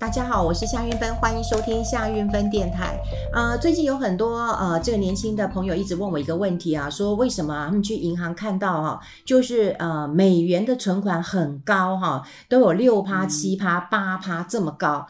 大家好，我是夏运芬，欢迎收听夏运芬电台。呃，最近有很多呃这个年轻的朋友一直问我一个问题啊，说为什么他们去银行看到哈、就是呃美元的存款很高哈、都有六趴、七趴、八趴这么高。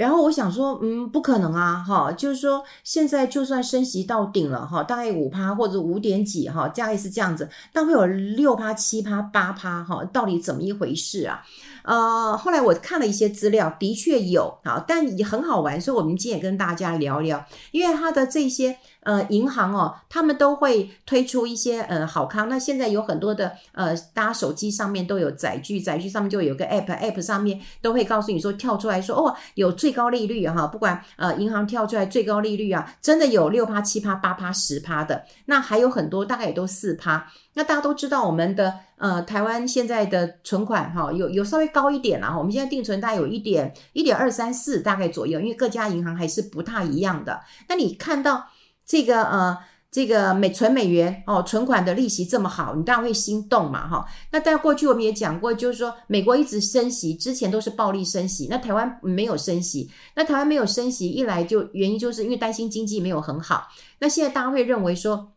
然后我想说，嗯，不可能啊，哈，就是说现在就算升息到顶了哈，大概五趴或者五点几哈，大概是这样子，但会有六趴、七趴、八趴哈，到底怎么一回事啊？呃，后来我看了一些资料，的确有啊，但也很好玩，所以我们今天也跟大家聊聊，因为它的这些呃银行哦，他们都会推出一些呃好康。那现在有很多的呃，大家手机上面都有载具，载具上面就有个 app，app 上面都会告诉你说跳出来说哦，有最高利率哈，不管呃银行跳出来最高利率啊，真的有六趴、七趴、八趴、十趴的，那还有很多大概也都四趴。那大家都知道，我们的呃台湾现在的存款哈，有有稍微高一点啦。我们现在定存大概有一点一点二三四大概左右，因为各家银行还是不太一样的。那你看到这个呃这个美存美元哦，存款的利息这么好，你当然会心动嘛哈。那在过去我们也讲过，就是说美国一直升息，之前都是暴力升息，那台湾没有升息。那台湾没有升息，一来就原因就是因为担心经济没有很好。那现在大家会认为说。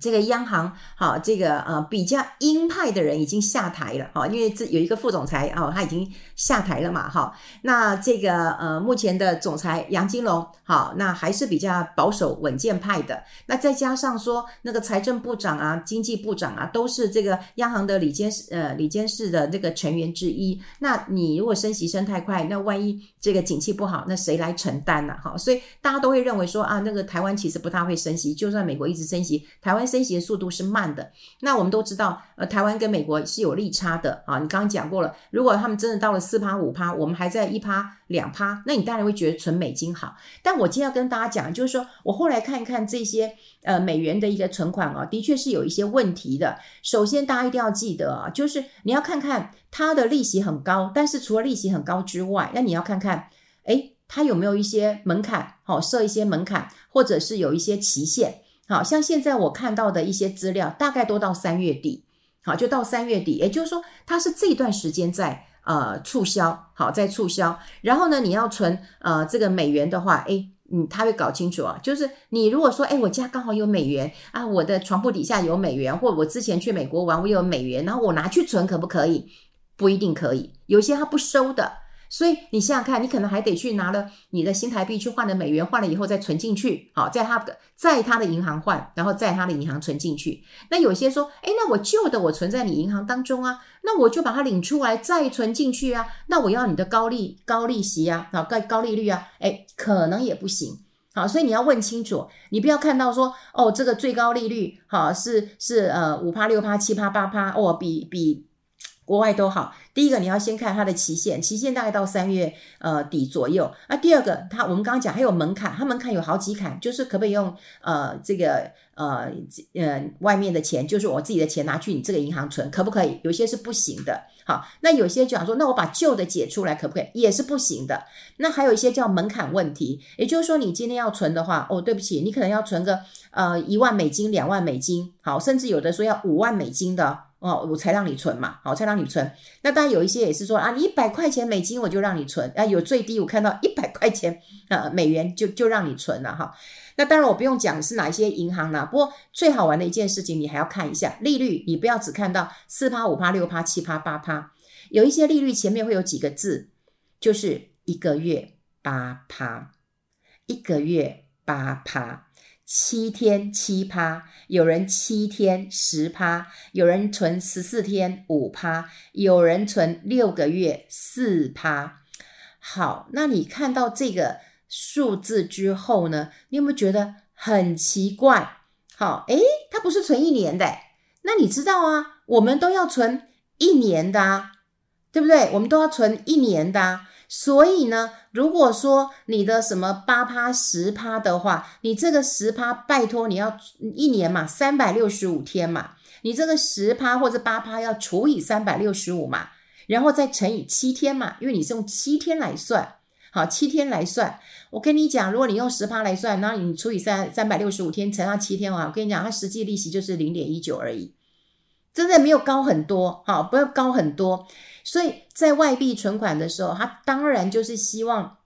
这个央行好，这个呃比较鹰派的人已经下台了哈，因为这有一个副总裁哦，他已经下台了嘛哈。那这个呃目前的总裁杨金龙好，那还是比较保守稳健派的。那再加上说那个财政部长啊、经济部长啊，都是这个央行的里监呃里监事的这个成员之一。那你如果升息升太快，那万一这个景气不好，那谁来承担呢？哈，所以大家都会认为说啊，那个台湾其实不太会升息，就算美国一直升息，台湾。升息的速度是慢的，那我们都知道，呃，台湾跟美国是有利差的啊。你刚刚讲过了，如果他们真的到了四趴五趴，我们还在一趴两趴，那你当然会觉得存美金好。但我今天要跟大家讲，就是说我后来看一看这些呃美元的一个存款啊，的确是有一些问题的。首先，大家一定要记得啊，就是你要看看它的利息很高，但是除了利息很高之外，那你要看看，诶，它有没有一些门槛，好，设一些门槛，或者是有一些期限。好像现在我看到的一些资料，大概都到三月底，好，就到三月底，也就是说，它是这段时间在呃促销，好，在促销。然后呢，你要存呃这个美元的话，诶，嗯，他会搞清楚啊，就是你如果说，诶，我家刚好有美元啊，我的床铺底下有美元，或我之前去美国玩，我有美元，然后我拿去存，可不可以？不一定可以，有些他不收的。所以你想想看，你可能还得去拿了你的新台币去换了美元，换了以后再存进去，好，在他的在他的银行换，然后在他的银行存进去。那有些说，诶，那我旧的我存在你银行当中啊，那我就把它领出来再存进去啊，那我要你的高利高利息啊，啊高高利率啊，诶，可能也不行，好，所以你要问清楚，你不要看到说，哦，这个最高利率好是是呃五趴六趴七趴八趴，哦，比比。国外都好，第一个你要先看它的期限，期限大概到三月呃底左右。那第二个，它我们刚刚讲还有门槛，它门槛有好几坎，就是可不可以用呃这个呃呃外面的钱，就是我自己的钱拿去你这个银行存，可不可以？有些是不行的。好，那有些就想说，那我把旧的解出来可不可以？也是不行的。那还有一些叫门槛问题，也就是说你今天要存的话，哦，对不起，你可能要存个呃一万美金、两万美金，好，甚至有的说要五万美金的。哦，我才让你存嘛，好，才让你存。那当然有一些也是说啊，你一百块钱美金我就让你存啊，有最低我看到一百块钱呃美元就就让你存了哈。那当然我不用讲是哪一些银行啦，不过最好玩的一件事情你还要看一下利率，你不要只看到四趴、五趴、六趴、七趴、八趴，有一些利率前面会有几个字，就是一个月八趴，一个月八趴。七天七趴，有人七天十趴，有人存十四天五趴，有人存六个月四趴。好，那你看到这个数字之后呢，你有没有觉得很奇怪？好，诶，它不是存一年的，那你知道啊，我们都要存一年的啊，对不对？我们都要存一年的啊。所以呢，如果说你的什么八趴十趴的话，你这个十趴，拜托你要一年嘛，三百六十五天嘛，你这个十趴或者八趴要除以三百六十五嘛，然后再乘以七天嘛，因为你是用七天来算，好，七天来算。我跟你讲，如果你用十趴来算，那你除以三三百六十五天乘上七天啊，我跟你讲，它实际利息就是零点一九而已。真的没有高很多，哈，不要高很多。所以在外币存款的时候，他当然就是希望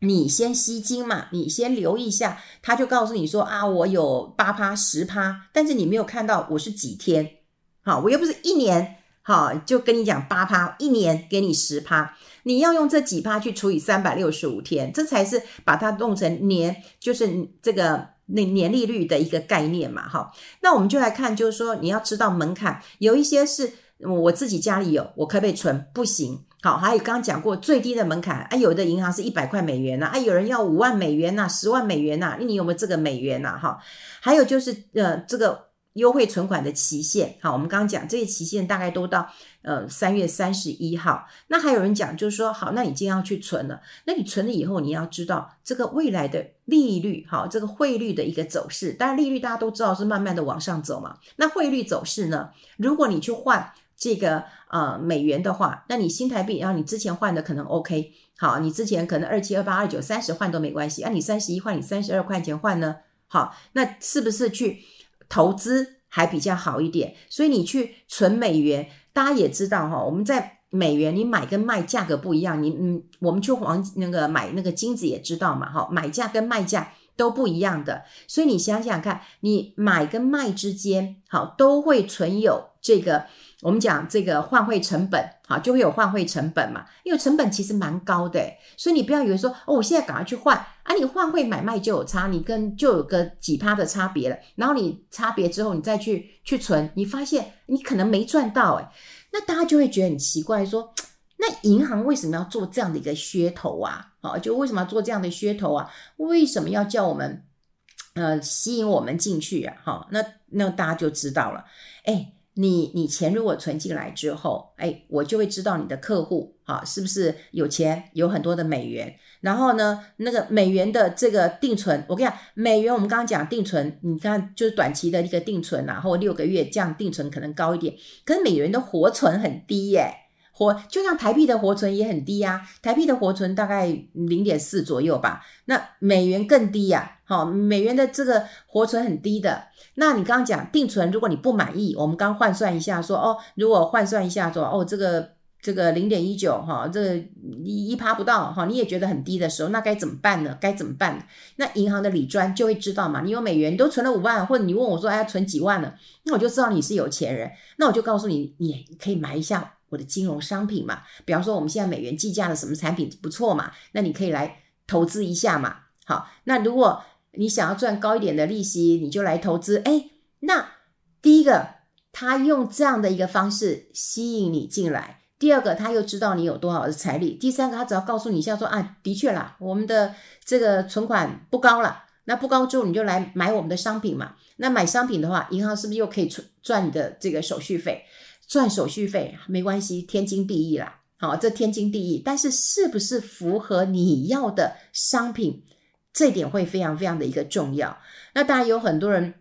你先吸金嘛，你先留一下，他就告诉你说啊，我有八趴十趴，但是你没有看到我是几天，好，我又不是一年，好，就跟你讲八趴，一年给你十趴，你要用这几趴去除以三百六十五天，这才是把它弄成年，就是这个。那年利率的一个概念嘛，哈，那我们就来看，就是说你要知道门槛，有一些是我自己家里有，我可不可以存？不行。好，还有刚刚讲过最低的门槛啊，有的银行是一百块美元呐，啊，有人要五万美元呐，十万美元呐，你有没有这个美元呐？哈，还有就是呃这个。优惠存款的期限，好，我们刚刚讲这些期限大概都到呃三月三十一号。那还有人讲，就是说，好，那你今天要去存了，那你存了以后，你要知道这个未来的利率，好，这个汇率的一个走势。当然，利率大家都知道是慢慢的往上走嘛。那汇率走势呢？如果你去换这个呃美元的话，那你新台币，然后你之前换的可能 OK，好，你之前可能二七、二八、二九、三十换都没关系。那你三十一换，你三十二块钱换呢？好，那是不是去？投资还比较好一点，所以你去存美元，大家也知道哈，我们在美元你买跟卖价格不一样，你嗯，我们去黄那个买那个金子也知道嘛哈，买价跟卖价都不一样的，所以你想想看，你买跟卖之间好都会存有这个。我们讲这个换汇成本，好，就会有换汇成本嘛，因为成本其实蛮高的，所以你不要以为说，哦，我现在赶快去换啊，你换汇买卖就有差，你跟就有个几趴的差别了，然后你差别之后，你再去去存，你发现你可能没赚到，诶，那大家就会觉得很奇怪，说，那银行为什么要做这样的一个噱头啊？好，就为什么要做这样的噱头啊？为什么要叫我们，呃，吸引我们进去啊？好，那那大家就知道了，诶。你你钱如果存进来之后，哎，我就会知道你的客户啊是不是有钱，有很多的美元。然后呢，那个美元的这个定存，我跟你讲，美元我们刚刚讲定存，你看就是短期的一个定存，然后六个月这样定存可能高一点，可是美元的活存很低耶，活就像台币的活存也很低呀，台币的活存大概零点四左右吧，那美元更低呀，好，美元的这个活存很低的。那你刚刚讲定存，如果你不满意，我们刚换算一下说，哦，如果换算一下说，哦，这个这个零点一九哈，这一趴不到哈，你也觉得很低的时候，那该怎么办呢？该怎么办？那银行的理专就会知道嘛，你有美元，你都存了五万，或者你问我说，哎，存几万了？那我就知道你是有钱人，那我就告诉你，你可以买一下我的金融商品嘛，比方说我们现在美元计价的什么产品不错嘛，那你可以来投资一下嘛。好，那如果你想要赚高一点的利息，你就来投资。诶，那第一个，他用这样的一个方式吸引你进来；第二个，他又知道你有多少的财力；第三个，他只要告诉你一下说啊，的确啦，我们的这个存款不高了，那不高之后你就来买我们的商品嘛。那买商品的话，银行是不是又可以赚赚你的这个手续费？赚手续费没关系，天经地义啦。好，这天经地义。但是是不是符合你要的商品？这点会非常非常的一个重要。那当然有很多人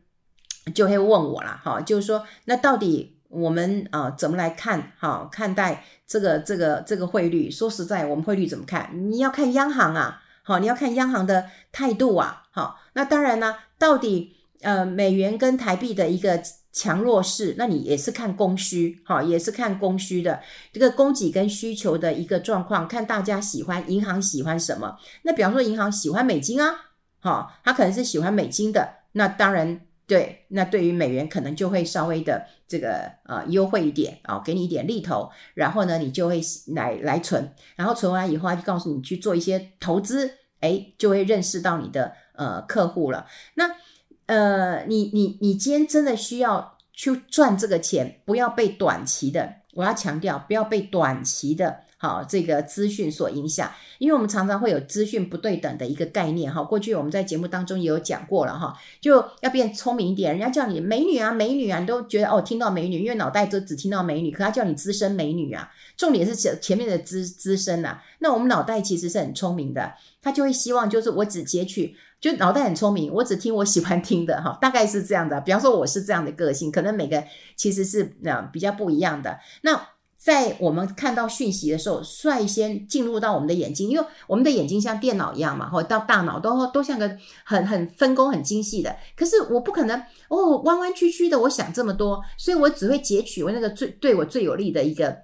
就会问我了，哈，就是说，那到底我们啊怎么来看，哈，看待这个这个这个汇率？说实在，我们汇率怎么看？你要看央行啊，好，你要看央行的态度啊，好。那当然呢，到底呃美元跟台币的一个。强弱势，那你也是看供需，哈，也是看供需的这个供给跟需求的一个状况，看大家喜欢银行喜欢什么。那比方说银行喜欢美金啊，哈，他可能是喜欢美金的，那当然对，那对于美元可能就会稍微的这个呃优惠一点啊，给你一点利头，然后呢，你就会来来存，然后存完以后，他就告诉你去做一些投资，诶，就会认识到你的呃客户了。那呃，你你你今天真的需要去赚这个钱，不要被短期的，我要强调，不要被短期的，好这个资讯所影响，因为我们常常会有资讯不对等的一个概念，哈，过去我们在节目当中也有讲过了，哈，就要变聪明一点，人家叫你美女啊，美女啊，你都觉得哦，听到美女，因为脑袋都只听到美女，可他叫你资深美女啊，重点是前前面的资资深呐，那我们脑袋其实是很聪明的，他就会希望就是我只截取。就脑袋很聪明，我只听我喜欢听的哈，大概是这样的。比方说我是这样的个性，可能每个其实是那比较不一样的。那在我们看到讯息的时候，率先进入到我们的眼睛，因为我们的眼睛像电脑一样嘛，或到大脑都都像个很很分工很精细的。可是我不可能哦，弯弯曲曲的，我想这么多，所以我只会截取我那个最对我最有利的一个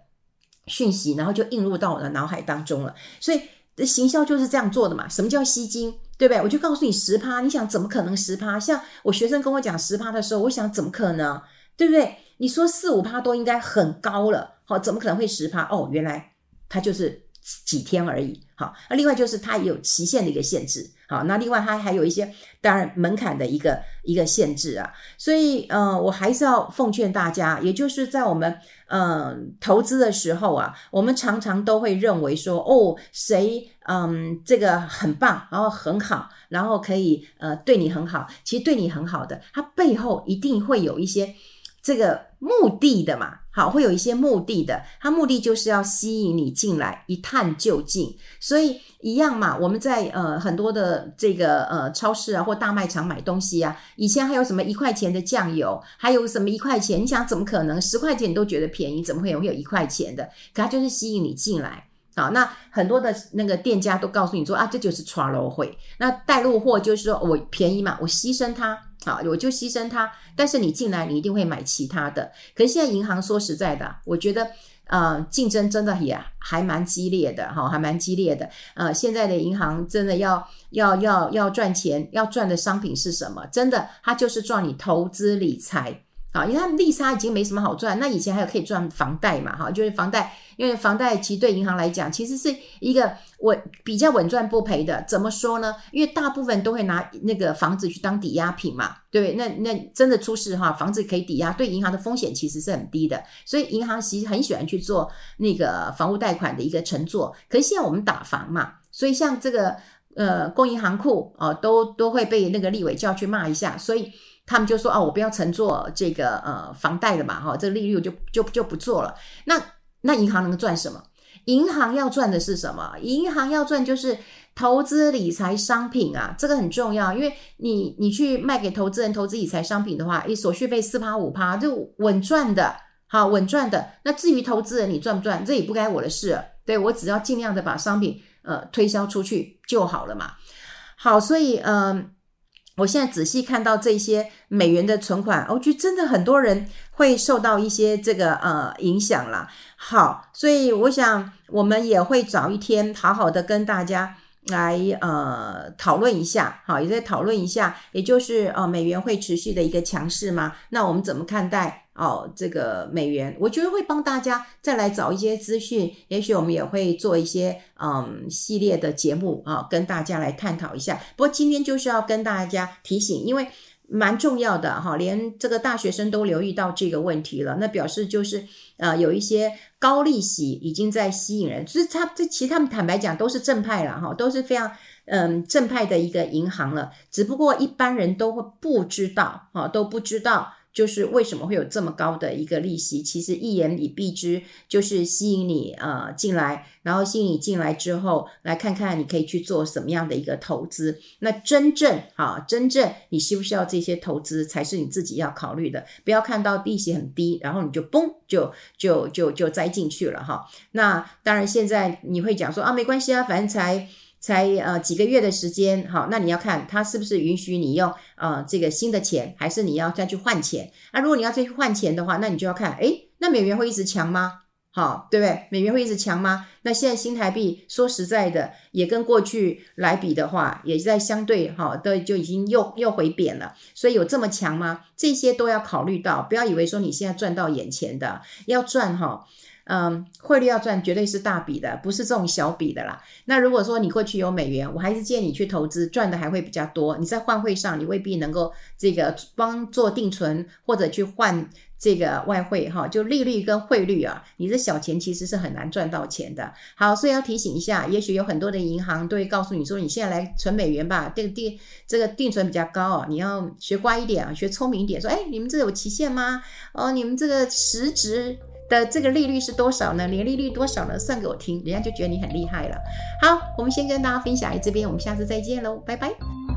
讯息，然后就映入到我的脑海当中了。所以行销就是这样做的嘛。什么叫吸睛？对不对？我就告诉你十趴，你想怎么可能十趴？像我学生跟我讲十趴的时候，我想怎么可能？对不对？你说四五趴都应该很高了。好，怎么可能会十趴？哦，原来它就是几天而已。好，那另外就是它也有期限的一个限制。好，那另外它还有一些当然门槛的一个一个限制啊。所以，呃，我还是要奉劝大家，也就是在我们嗯、投资的时候啊，我们常常都会认为说，哦，谁嗯这个很棒，然后很好，然后可以呃对你很好。其实对你很好的，它背后一定会有一些这个目的的嘛。好，会有一些目的的，它目的就是要吸引你进来一探究竟。所以一样嘛，我们在呃很多的这个呃超市啊或大卖场买东西啊，以前还有什么一块钱的酱油，还有什么一块钱？你想怎么可能十块钱你都觉得便宜？怎么会有会有一块钱的？可它就是吸引你进来。好，那很多的那个店家都告诉你说啊，这就是抓漏会。那带路货就是说我便宜嘛，我牺牲它。好，我就牺牲它，但是你进来，你一定会买其他的。可是现在银行说实在的，我觉得，呃，竞争真的也还蛮激烈的，哈，还蛮激烈的。呃，现在的银行真的要要要要赚钱，要赚的商品是什么？真的，它就是赚你投资理财。啊，因为他们利差已经没什么好赚，那以前还有可以赚房贷嘛，哈，就是房贷，因为房贷其实对银行来讲，其实是一个稳比较稳赚不赔的。怎么说呢？因为大部分都会拿那个房子去当抵押品嘛，对？那那真的出事哈，房子可以抵押，对银行的风险其实是很低的，所以银行其实很喜欢去做那个房屋贷款的一个承做。可是现在我们打房嘛，所以像这个呃，公银行库哦，都都会被那个立委叫去骂一下，所以。他们就说：“哦，我不要乘坐这个呃房贷了嘛，哈，这个利率就就就不做了。那那银行能赚什么？银行要赚的是什么？银行要赚就是投资理财商品啊，这个很重要。因为你你去卖给投资人投资理财商品的话，诶，手续费四趴五趴就稳赚的，好稳赚的。那至于投资人你赚不赚，这也不该我的事。对，我只要尽量的把商品呃推销出去就好了嘛。好，所以嗯。”我现在仔细看到这些美元的存款，我觉得真的很多人会受到一些这个呃影响啦。好，所以我想我们也会早一天好好的跟大家来呃讨论一下，好，也在讨论一下，也就是呃美元会持续的一个强势吗？那我们怎么看待？哦，这个美元，我觉得会帮大家再来找一些资讯，也许我们也会做一些嗯系列的节目啊，跟大家来探讨一下。不过今天就是要跟大家提醒，因为蛮重要的哈，连这个大学生都留意到这个问题了，那表示就是呃有一些高利息已经在吸引人，就是他这其实他们坦白讲都是正派了哈，都是非常嗯正派的一个银行了，只不过一般人都会不知道哈，都不知道。就是为什么会有这么高的一个利息？其实一言以蔽之，就是吸引你呃进来，然后吸引你进来之后，来看看你可以去做什么样的一个投资。那真正啊，真正你需不需要这些投资，才是你自己要考虑的。不要看到利息很低，然后你就嘣就就就就栽进去了哈。那当然，现在你会讲说啊，没关系啊，反正才。才呃几个月的时间，好，那你要看他是不是允许你用呃这个新的钱，还是你要再去换钱？那、如果你要再去换钱的话，那你就要看，诶，那美元会一直强吗？好，对不对？美元会一直强吗？那现在新台币说实在的，也跟过去来比的话，也在相对好的就已经又又回贬了，所以有这么强吗？这些都要考虑到，不要以为说你现在赚到眼前的，要赚哈。嗯，汇率要赚绝对是大笔的，不是这种小笔的啦。那如果说你过去有美元，我还是建议你去投资，赚的还会比较多。你在换汇上，你未必能够这个帮做定存或者去换这个外汇哈，就利率跟汇率啊，你这小钱其实是很难赚到钱的。好，所以要提醒一下，也许有很多的银行都会告诉你说，你现在来存美元吧，这个定这个定存比较高啊，你要学乖一点啊，学聪明一点，说，哎，你们这有期限吗？哦，你们这个实值。的这个利率是多少呢？年利率多少呢？算给我听，人家就觉得你很厉害了。好，我们先跟大家分享这边，我们下次再见喽，拜拜。